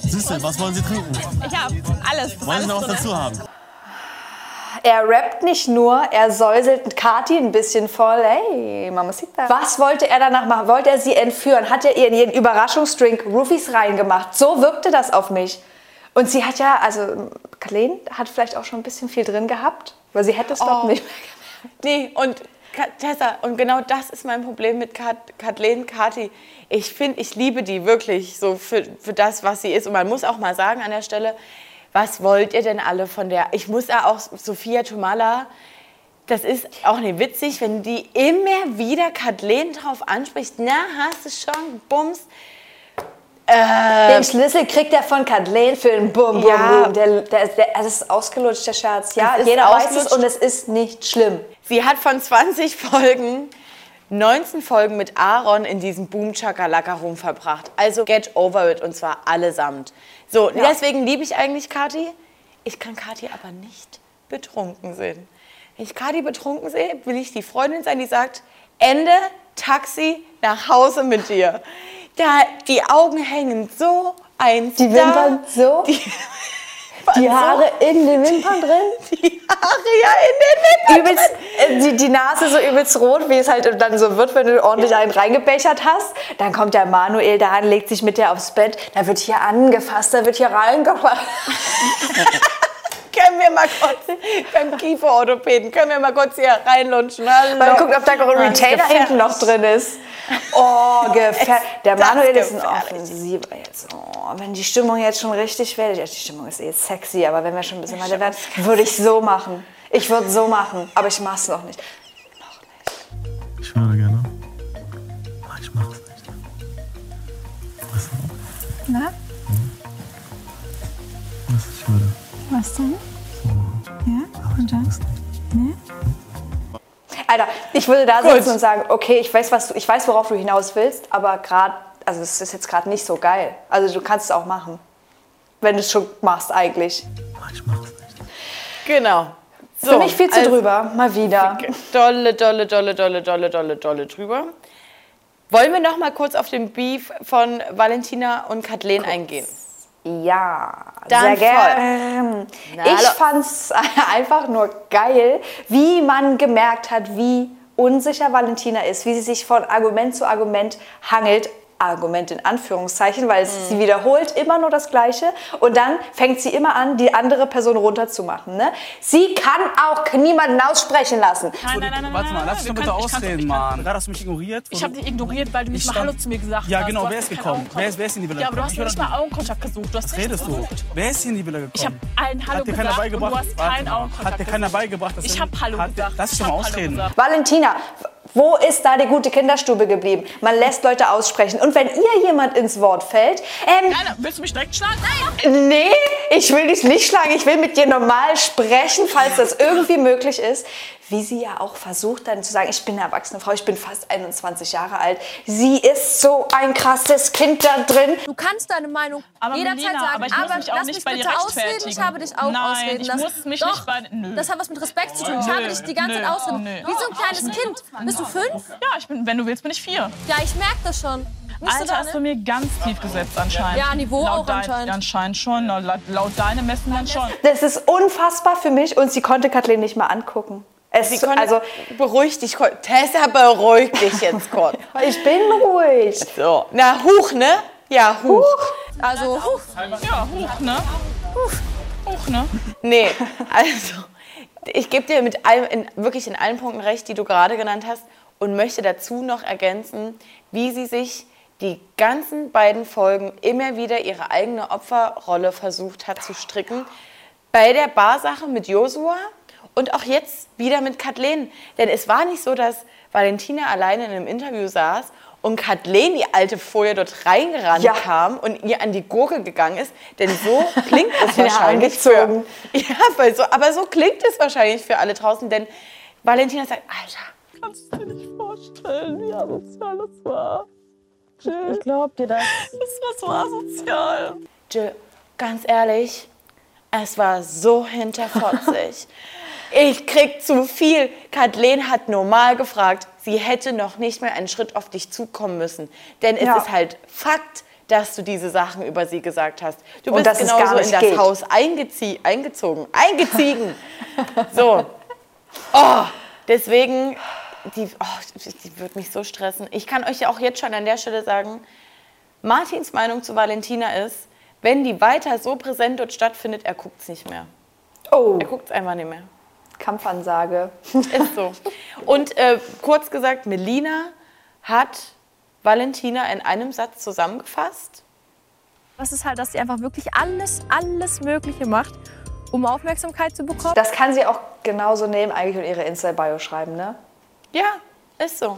Siehst du, was wollen Sie trinken? Ich hab alles. Wollen Sie noch was drin. dazu haben? Er rappt nicht nur, er säuselt Kati ein bisschen voll. Hey, Mamacita. Was wollte er danach machen? Wollte er sie entführen? Hat er ihr in ihren Überraschungsdrink Roofies reingemacht? So wirkte das auf mich. Und sie hat ja, also Kathleen hat vielleicht auch schon ein bisschen viel drin gehabt, weil sie hätte es doch Oh. nicht. Nee, und Tessa, und genau das ist mein Problem mit Kat Kathleen, Kati. Ich finde, ich liebe die wirklich so für, für das, was sie ist. Und man muss auch mal sagen an der Stelle, was wollt ihr denn alle von der? Ich muss ja auch Sophia Tomala, das ist auch nicht witzig, wenn die immer wieder Kathleen drauf anspricht. Na, hast du schon, Bums. Äh, Den Schlüssel kriegt er von Kathleen für den Bum Bum Ja. Bum. Der, der, der, das ist ausgelutscht, der Scherz. Ja, jeder weiß es und es ist nicht schlimm. Sie hat von 20 Folgen 19 Folgen mit Aaron in diesem Boom Chakalaka Room verbracht. Also get over it und zwar allesamt. So, Ja. deswegen liebe ich eigentlich Kati. Ich kann Kati aber nicht betrunken sehen. Wenn ich Kati betrunken sehe, will ich die Freundin sein, die sagt, Ende, Taxi, nach Hause mit dir. Da, die Augen hängen so eins Die da. Wimpern so. Die, Die Haare in den Wimpern drin. Die Haare ja in den Wimpern übelst, äh, die, die Nase so übelst rot, wie es halt dann so wird, wenn du ordentlich einen reingebechert hast. Dann kommt der Manuel da an, legt sich mit dir aufs Bett. Da wird hier angefasst, da wird hier reingefasst. Können wir mal kurz beim Kieferorthopäden, können wir mal kurz hier reinlunschen? Hallo. Man guckt, ob da noch ein Retainer hinten noch drin ist. Oh, gefährlich. Der Manuel ist ein. Offensiver jetzt. Oh, wenn die Stimmung jetzt schon richtig wäre, ja, die Stimmung ist eh sexy, aber wenn wir schon ein bisschen weiter werden, würde ich so machen. Ich würde so machen, aber ich mach's noch nicht. Was denn? Ja, und dann? Nee? Alter, ich würde da Gut. sitzen und sagen, okay, ich weiß, was du, ich weiß, worauf du hinaus willst, aber gerade, also es ist jetzt gerade nicht so geil. Also du kannst es auch machen, wenn du es schon machst eigentlich. Genau. Für mich viel zu also- drüber, mal wieder. Dolle, dolle, dolle, dolle, dolle, dolle, dolle drüber. Wollen wir noch mal kurz auf den Beef von Valentina und Kathleen eingehen? Ja, Dann sehr gerne. Ich hallo. fand's einfach nur geil, wie man gemerkt hat, wie unsicher Valentina ist, wie sie sich von Argument zu Argument hangelt. Argument in Anführungszeichen, weil es, sie wiederholt immer nur das Gleiche und dann fängt sie immer an, die andere Person runterzumachen. Ne? Sie kann auch niemanden aussprechen lassen. Nein, nein, nein, nein, Warte mal, lass mich doch bitte ausreden, Mann. Gerade hast du mich ignoriert. Ich habe dich ignoriert, weil du nicht Ich mal Hallo zu mir gesagt Ja, hast. genau, Du wer ist gekommen? Wer ist, wer ist in die Villa Ja, aber du gekommen? hast Ich mir nicht mal Augenkontakt gesucht. Du hast redest du? gesucht. Wer ist hier in die Villa gekommen? Ich habe allen Hallo gesagt und du hast keinen. Augenkontakt Hat dir keiner beigebracht, Ich habe Hallo gesagt. Lass dich doch mal ausreden. Valentina, wo ist da die gute Kinderstube geblieben? Man lässt Leute aussprechen. Und wenn ihr jemand ins Wort fällt, ähm, Nein, willst du mich direkt schlagen? Nein! Nee, ich will dich nicht schlagen. Ich will mit dir normal sprechen, falls das irgendwie möglich ist. Wie sie ja auch versucht dann zu sagen, ich bin eine erwachsene Frau, ich bin fast 21 Jahre alt. Sie ist so ein krasses Kind da drin. Du kannst deine Meinung Aber jederzeit Melina, sagen, aber ich muss mich auch lass nicht mich bei bitte dir ausreden. Ich habe dich auch Nein, ausreden ich lassen. muss mich Doch, nicht bei- nö. Das hat was mit Respekt zu tun. Ich Nö, habe dich die ganze nö, Zeit ausreden. nö. Wie so ein kleines Kind. Bist du fünf? Ja, ich bin, wenn du willst, bin ich vier. Ja, ich merke das schon. Alter, hast du ne? mir ganz tief gesetzt anscheinend. Ja, Niveau laut auch dein, anscheinend. Ja, anscheinend schon. Laut, laut deinem Messen dann schon. Das ist unfassbar für mich und sie konnte Kathleen nicht mal angucken. Es, Sie konnte, also, beruhig dich kurz. Tessa, beruhig dich jetzt kurz. ich bin ruhig. So. Na, huch, ne? Ja, huch. Also, huh. Ja, hoch, ne? Hoch, ne? Nee, also, ich gebe dir mit allem, in, wirklich in allen Punkten recht, die du gerade genannt hast und möchte dazu noch ergänzen, wie sie sich die ganzen beiden Folgen immer wieder ihre eigene Opferrolle versucht hat zu stricken. Bei der Barsache mit Josua und auch jetzt wieder mit Kathleen. Denn es war nicht so, dass Valentina alleine in einem Interview saß und Kathleen, die alte Folie, dort reingerannt Ja. kam und ihr an die Gurke gegangen ist. Denn so klingt es Ja, wahrscheinlich für, angezogen. ja, weil so, aber so klingt es wahrscheinlich für alle draußen, denn Valentina sagt, Alter, Kannst du dir nicht vorstellen, wie asozial das war. Ich glaub dir das. Das war so asozial. Jill, ganz ehrlich, es war so hinterfotzig. Ich krieg zu viel. Kathleen hat normal gefragt. Sie hätte noch nicht mehr einen Schritt auf dich zukommen müssen. Denn es Ja. ist halt Fakt, dass du diese Sachen über sie gesagt hast. Du bist genauso in das geht. Haus eingezie eingezogen. Eingeziehen. so. Oh, deswegen, die, oh, die, wird mich so stressen. Ich kann euch ja auch jetzt schon an der Stelle sagen, Martins Meinung zu Valentina ist, wenn die weiter so präsent dort stattfindet, er guckt es nicht mehr. Oh. Er guckt es einfach nicht mehr. Kampfansage. Ist so. Und äh, kurz gesagt, Melina hat Valentina in einem Satz zusammengefasst. Das ist halt, dass sie einfach wirklich alles, alles Mögliche macht, um Aufmerksamkeit zu bekommen. Das kann sie auch genauso nehmen, eigentlich und ihre Insta-Bio schreiben, ne? Ja, ist so.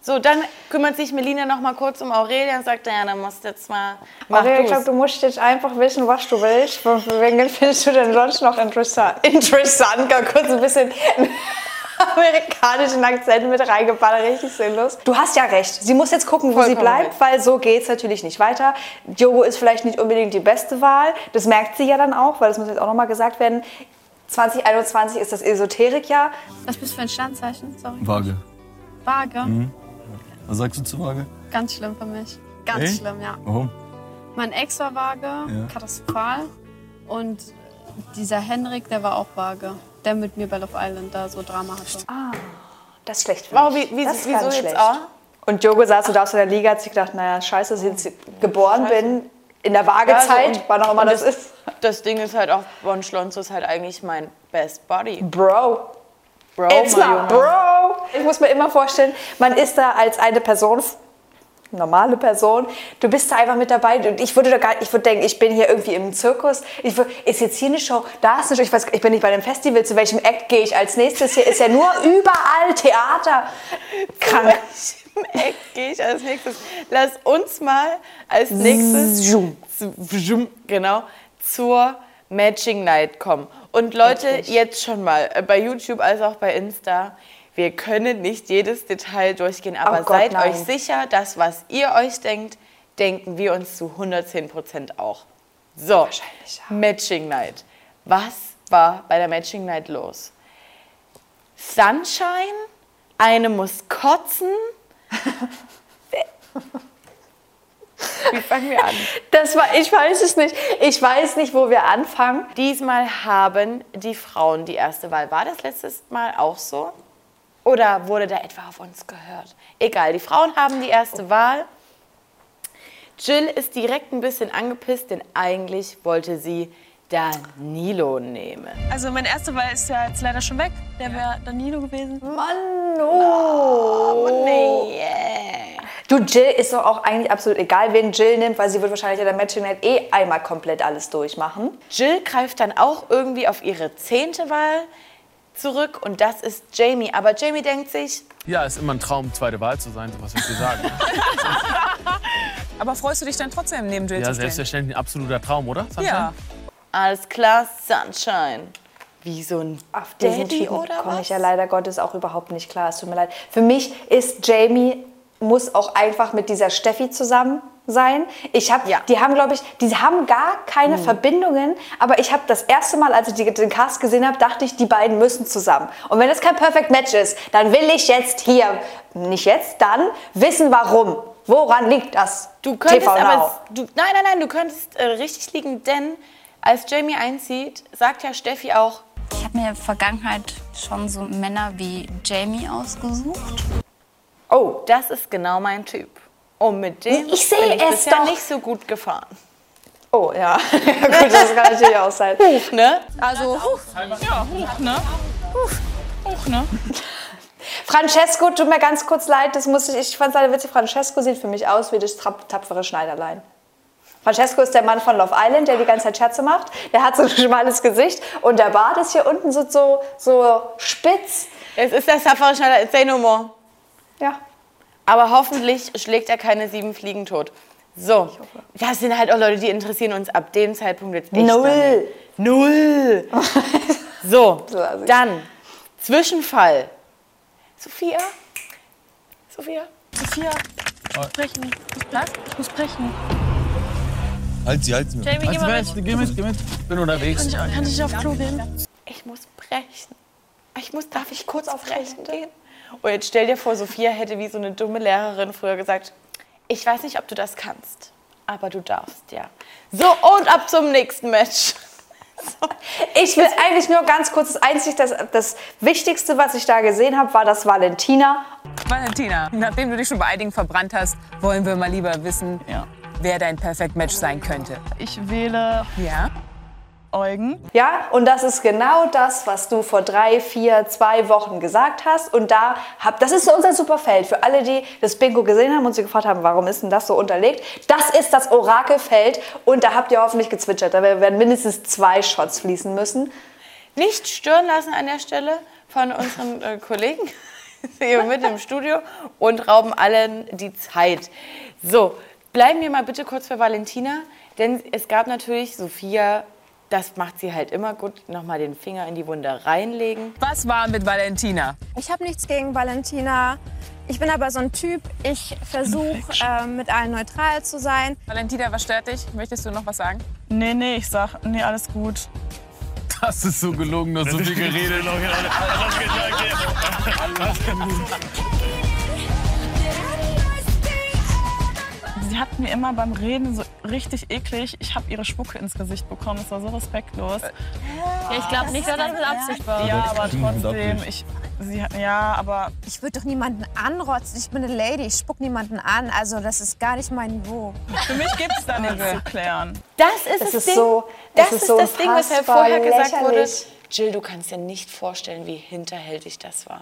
So, dann kümmert sich Melina noch mal kurz um Aurelia und sagt, ja, dann musst du jetzt mal. Maria, ich glaube, du musst jetzt einfach wissen, was du willst. Wegen findest du denn sonst noch interessant? Interessant, gar kurz ein bisschen amerikanischen Akzent mit reingeballert, richtig sinnlos. Du hast ja recht. Sie muss jetzt gucken, wo sie Vollkommen bleibt, recht. weil so geht's natürlich nicht weiter. Jogo ist vielleicht nicht unbedingt die beste Wahl. Das merkt sie ja dann auch, weil das muss jetzt auch nochmal gesagt werden. 2021 ist das Esoterikjahr. Was bist du für ein Sternzeichen? Sorry. Waage. Waage. Mhm. Was sagst du zu Waage? Ganz schlimm für mich. Ganz Echt? schlimm, ja. Warum? Mein Ex war vage, Ja. katastrophal. Und dieser Henrik, der war auch vage. Der mit mir bei Love Island da so Drama hatte. Ah, das ist schlecht für Wow, mich. wie- wie- das ist wieso ganz jetzt schlecht. auch? Und Jogo saß, du darfst in der Liga, hat sich gedacht, naja, scheiße, dass ich jetzt geboren bin, in der Waagezeit, Ja, also, wann auch immer das ist. Das Ding ist halt auch, Bon Schlonzo ist halt eigentlich mein Best Buddy. Bro. Bro, It's not bro. Ich muss mir immer vorstellen, man ist da als eine Person, normale Person, du bist da einfach mit dabei. Und Ich würde da gar, ich würde denken, ich bin hier irgendwie im Zirkus. Ich würde, ist jetzt hier eine Show, da ist eine Show. Ich weiß, ich bin nicht bei einem Festival. Zu welchem Act gehe ich als nächstes? Hier ist ja nur überall Theater. Krank. Eck gehe ich als nächstes. Lass uns mal als nächstes Zoom. Zoom, genau zur Matching Night kommen. Und Leute, Wirklich? jetzt schon mal äh, bei YouTube als auch bei Insta. Wir können nicht jedes Detail durchgehen, aber Oh Gott, seid nein. euch sicher, dass was ihr euch denkt, denken wir uns zu 110 Prozent auch. So, Matching Night. Was war bei der Matching Night los? Sunshine, eine muss kotzen. Wie fangen wir an? Das war, ich weiß es nicht. Ich weiß nicht, wo wir anfangen. Diesmal haben die Frauen die erste Wahl. War das letztes Mal auch so? Oder wurde da etwa auf uns gehört? Egal, die Frauen haben die erste Wahl. Jill ist direkt ein bisschen angepisst, denn eigentlich wollte sie Danilo nehmen. Also meine erste Wahl ist ja jetzt leider schon weg. Der wäre Danilo gewesen. Mann, oh. nee. Du, Jill ist doch auch eigentlich absolut egal, wen Jill nimmt, weil sie wird wahrscheinlich in der Matching Night eh einmal komplett alles durchmachen. Jill greift dann auch irgendwie auf ihre zehnte Wahl zurück und das ist Jamie. Aber Jamie denkt sich, Ja, ist immer ein Traum, zweite Wahl zu sein, was soll ich sagen? Aber freust du dich dann trotzdem neben Jill ja, zu stehen? selbstverständlich ein absoluter Traum, oder? Sunshine? Ja. alles klar, Sunshine. Wie so ein Auf diesen Daddy Typen komme ich ja leider Gottes auch überhaupt nicht klar. Es tut mir leid. Für mich ist Jamie muss auch einfach mit dieser Steffi zusammen sein. Ich habe, die haben, glaube ich, die haben gar keine Hm. Verbindungen. Aber ich habe das erste Mal, als ich die, den Cast gesehen habe, dachte ich, die beiden müssen zusammen. Und wenn das kein Perfect Match ist, dann will ich jetzt hier, nicht jetzt, dann wissen, warum. Woran liegt das? Du könntest TV aber, du, nein, nein, nein, du könntest äh, richtig liegen, denn als Jamie einzieht, sagt ja Steffi auch, Ich habe mir in der Vergangenheit schon so Männer wie Jamie ausgesucht. Oh, das ist genau mein Typ. Und mit dem Ich bin ich es bisher doch. nicht so gut gefahren. Oh, ja. ja gut, das kann natürlich auch sein. Huch, ne? Also, huch. Ja, hoch, ne? Huch, hoch, ne? Francesco, tut mir ganz kurz leid, das muss ich, ich fand es leider witzig. Francesco sieht für mich aus wie das tapfere Schneiderlein. Francesco ist der Mann von Love Island, der die ganze Zeit Scherze macht. Der hat so ein schmales Gesicht und der Bart ist hier unten so, so, so spitz. Es ist der Safari Schneider, say no more. Ja. Aber hoffentlich schlägt er keine sieben Fliegen tot. So, das sind halt auch Leute, die interessieren uns ab dem Zeitpunkt jetzt echt Null. nicht. Null. So, dann Zwischenfall. Sophia? Sophia? Sophia, ich muss brechen. Ich muss, bleib, ich muss brechen. Halt sie, halt sie. Jamie, geh du mal was? mit. Geh mit, geh mit. Bin unterwegs. Kann ich, kann ich auf Klo gehen? Ich muss brechen. ich muss, darf ich kurz auf Rechten gehen? Und jetzt stell dir vor, Sophia hätte wie so eine dumme Lehrerin früher gesagt, ich weiß nicht, ob du das kannst, aber du darfst, ja. So, und ab zum nächsten Match. Ich will eigentlich nur ganz kurz, das einzig, das, das Wichtigste, was ich da gesehen habe, war das Valentina. Valentina, nachdem du dich schon bei einigen verbrannt hast, wollen wir mal lieber wissen, wer dein Perfect Match sein könnte. Ich wähle Ja? Eugen. Ja, und das ist genau das, was du vor drei, vier, zwei Wochen gesagt hast. Und da hab, das ist unser Superfeld. Für alle, die das Bingo gesehen haben und sich gefragt haben, warum ist denn das so unterlegt? Das ist das Orakelfeld. Und da habt ihr hoffentlich gezwitschert. Da werden mindestens zwei Shots fließen müssen. Nicht stören lassen an der Stelle von unseren äh, Kollegen hier mit im Studio und rauben allen die Zeit. So, bleiben wir mal bitte kurz für Valentina, denn es gab natürlich Sophia, das macht sie halt immer gut, nochmal den Finger in die Wunde reinlegen. Was war mit Valentina? Ich habe nichts gegen Valentina. Ich bin aber so ein Typ, ich versuche ähm, mit allen neutral zu sein. Valentina, was stört dich? Möchtest du noch was sagen? Nee, nee, ich sag, nee, alles gut. Das ist so gelogen, du hast so viel geredet. Sie hat mir immer beim Reden so richtig eklig, ich habe ihre Spucke ins Gesicht bekommen. Das war so respektlos. Ja, ich glaube nicht, dass das mit Absicht war. Ja, aber trotzdem, ich, sie ja, aber Ich würde doch niemanden anrotzen. Ich bin eine Lady, ich spuck niemanden an. Also das ist gar nicht mein Niveau. für mich gibt es da nichts zu klären. Das ist Es das ist Ding. so- das es ist, ist so das Ding, weshalb unfassbar vorher gesagt wurde. Jill, du kannst dir nicht vorstellen, wie hinterhältig das war.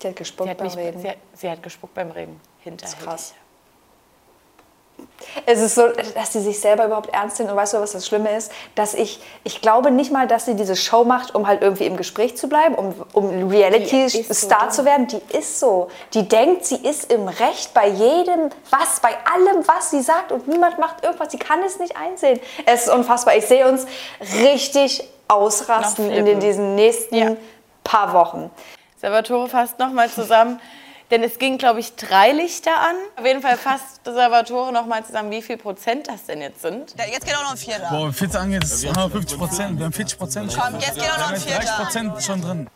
Sie hat gespuckt sie hat beim mich, Reden. Sie hat, sie hat gespuckt beim Reden. Hinterhältig. krass. Es ist so, dass sie sich selber überhaupt ernst nimmt. Und weißt du, was das Schlimme ist? Dass ich, ich glaube nicht mal, dass sie diese Show macht, um halt irgendwie im Gespräch zu bleiben, um, um Reality-Star so zu werden. Die ist so. Die denkt, sie ist im Recht bei jedem, was, bei allem, was sie sagt. Und niemand macht irgendwas. Sie kann es nicht einsehen. Es ist unfassbar. Ich sehe uns richtig ausrasten in den, diesen nächsten paar Wochen. Salvatore fasst nochmal zusammen, denn es ging, glaube ich, drei Lichter an. Auf jeden Fall fasst Salvatore nochmal zusammen, wie viel Prozent das denn jetzt sind. Jetzt geht auch noch ein Vierter. Boah, 40 angeht, ist 150 Prozent. Wir haben 40 Prozent. Komm, jetzt geht auch noch ein Wir haben jetzt 30 Vierter. Prozent schon drin.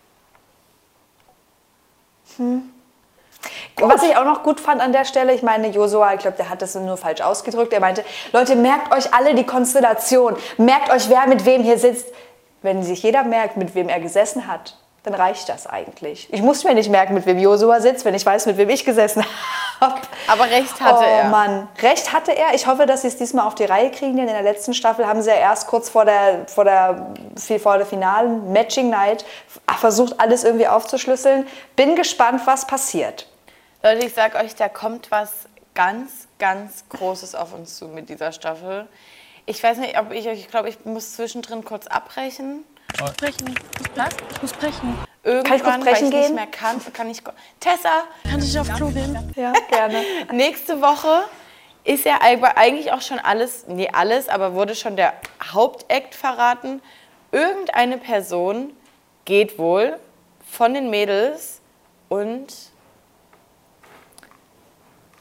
Was ich auch noch gut fand an der Stelle, ich meine, Josua, ich glaube, der hat das nur falsch ausgedrückt. Er meinte, Leute, merkt euch alle die Konstellation. Merkt euch, wer mit wem hier sitzt. Wenn sich jeder merkt, mit wem er gesessen hat, dann reicht das eigentlich. Ich muss mir nicht merken, mit wem Josua sitzt, wenn ich weiß, mit wem ich gesessen habe. Aber recht hatte oh, er. Mann, recht hatte er. Ich hoffe, dass sie es diesmal auf die Reihe kriegen, denn in der letzten Staffel haben sie ja erst kurz vor der, vor der, vor der finalen Matching Night versucht, alles irgendwie aufzuschlüsseln. Bin gespannt, was passiert. Leute, ich sag euch, da kommt was ganz, ganz Großes auf uns zu mit dieser Staffel. Ich weiß nicht, ob ich euch, ich glaube, ich muss zwischendrin kurz abbrechen. Brechen. Was? Ich muss brechen. Irgendwann, Kann ich kurz weil brechen ich nicht gehen? mehr kann, kann ich. Tessa! Kann ich auf Klo gehen? Ja, gerne. Nächste Woche ist ja eig- eigentlich auch schon alles, nee, alles, aber wurde schon der Hauptakt verraten. Irgendeine Person geht wohl von den Mädels und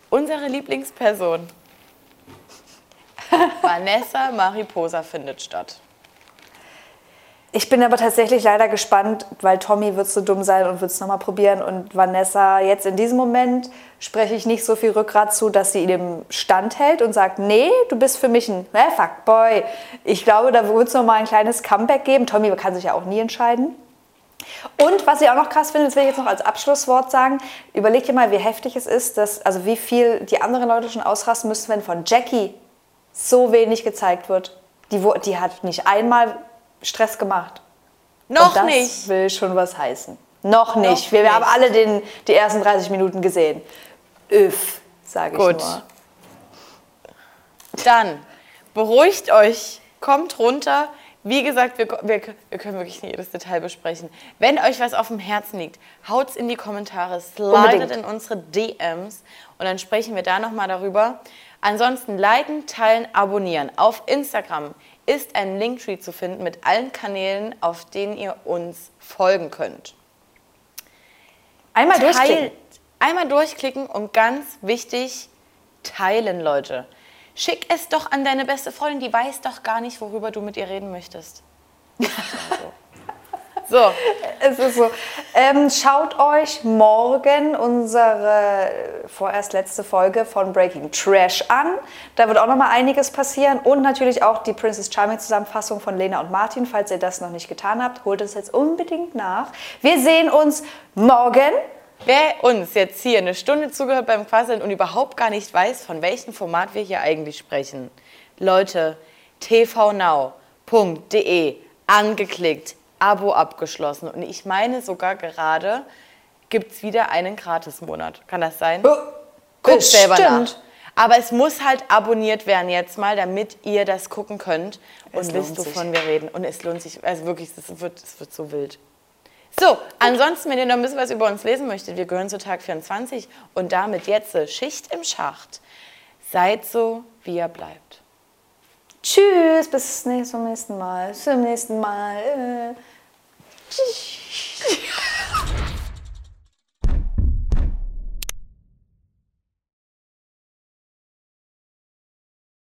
unsere Lieblingsperson, Vanessa Mariposa, findet statt. Ich bin aber tatsächlich leider gespannt, weil Tommy wird so dumm sein und wird es nochmal probieren. Und Vanessa, jetzt in diesem Moment spreche ich nicht so viel Rückgrat zu, dass sie ihm standhält und sagt, nee, du bist für mich ein ne, Fuckboy. Ich glaube, da wird es nochmal ein kleines Comeback geben. Tommy kann sich ja auch nie entscheiden. Und was ich auch noch krass finde, das will ich jetzt noch als Abschlusswort sagen, überleg dir mal, wie heftig es ist, dass, also wie viel die anderen Leute schon ausrasten müssen, wenn von Jackie so wenig gezeigt wird. Die, die hat nicht einmal Stress gemacht. Noch Und das nicht. will schon was heißen. Noch nicht. Noch wir, nicht. haben alle den, die ersten 30 Minuten gesehen. Öff, sage ich Gut. nur. Dann beruhigt euch, kommt runter. Wie gesagt, wir, wir, wir können wirklich nicht jedes Detail besprechen. Wenn euch was auf dem Herzen liegt, haut's in die Kommentare, slidet in unsere DMs und dann sprechen wir da nochmal darüber. Ansonsten liken, teilen, abonnieren. Auf Instagram ist ein Linktree zu finden mit allen Kanälen, auf denen ihr uns folgen könnt. Einmal Teilt- durchklicken. Einmal durchklicken und ganz wichtig, teilen, Leute. Schick es doch an deine beste Freundin, die weiß doch gar nicht, worüber du mit ihr reden möchtest. Ja so. Es ist so. Ähm, schaut euch morgen unsere vorerst letzte Folge von Breaking Trash an. Da wird auch noch mal einiges passieren. Und natürlich auch die Princess Charming Zusammenfassung von Lena und Martin. Falls ihr das noch nicht getan habt, holt es jetzt unbedingt nach. Wir sehen uns morgen. Wer uns jetzt hier eine Stunde zugehört beim Quasseln und überhaupt gar nicht weiß, von welchem Format wir hier eigentlich sprechen. Leute, tvnow.de angeklickt, Abo abgeschlossen. Und ich meine sogar gerade, gibt es wieder einen Gratismonat. Kann das sein? Guckt selber nach. Bestimmt. Aber es muss halt abonniert werden jetzt mal, damit ihr das gucken könnt und Es wisst, wovon wir reden. Und es lohnt sich, also wirklich, es wird, es wird so wild. So, ansonsten, wenn ihr noch ein bisschen was über uns lesen möchtet, wir gehören zu Tag 24 und damit jetzt äh, Schicht im Schacht. Seid so, wie ihr bleibt. Tschüss, bis zum nächsten Mal. Bis zum nächsten Mal. ハハハハ!